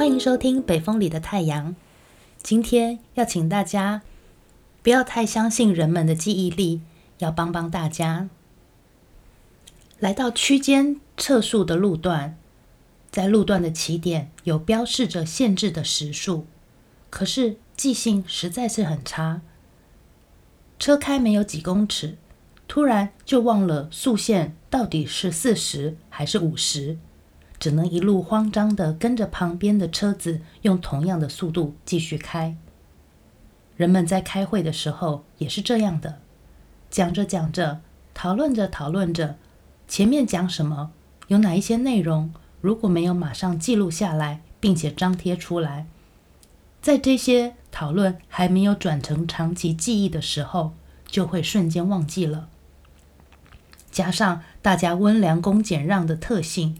欢迎收听《北风里的太阳》。今天要请大家不要太相信人们的记忆力，要帮帮大家。来到区间测速的路段，在路段的起点有标示着限制的时速，可是记性实在是很差。车开没有几公尺，突然就忘了速限到底是四十还是五十。只能一路慌张地跟着旁边的车子，用同样的速度继续开。人们在开会的时候也是这样的，讲着讲着，讨论着讨论着，前面讲什么，有哪一些内容，如果没有马上记录下来，并且张贴出来，在这些讨论还没有转成长期记忆的时候，就会瞬间忘记了。加上大家温良恭俭让的特性。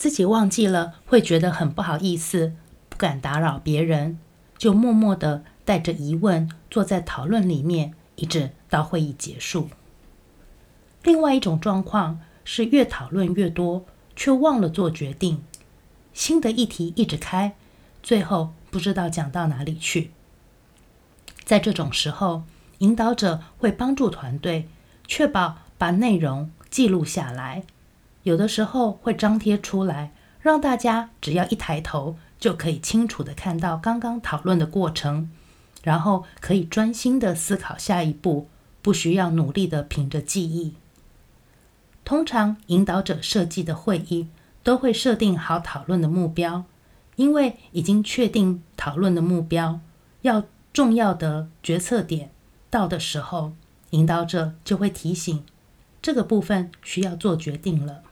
自己忘记了，会觉得很不好意思，不敢打扰别人，就默默地带着疑问坐在讨论里面，一直到会议结束。另外一种状况是越讨论越多，却忘了做决定，新的议题一直开，最后不知道讲到哪里去。在这种时候，引导者会帮助团队，确保把内容记录下来。有的时候会张贴出来，让大家只要一抬头就可以清楚的看到刚刚讨论的过程，然后可以专心的思考下一步，不需要努力的凭着记忆。通常引导者设计的会议都会设定好讨论的目标，因为已经确定讨论的目标，要重要的决策点到的时候，引导者就会提醒这个部分需要做决定了。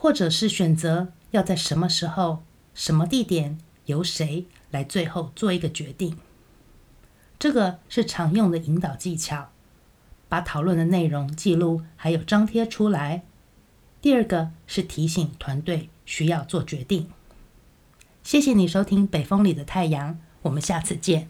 或者是选择要在什么时候、什么地点，由谁来最后做一个决定。这个是常用的引导技巧，把讨论的内容记录还有张贴出来。第二个是提醒团队需要做决定。谢谢你收听《北风里的太阳》，我们下次见。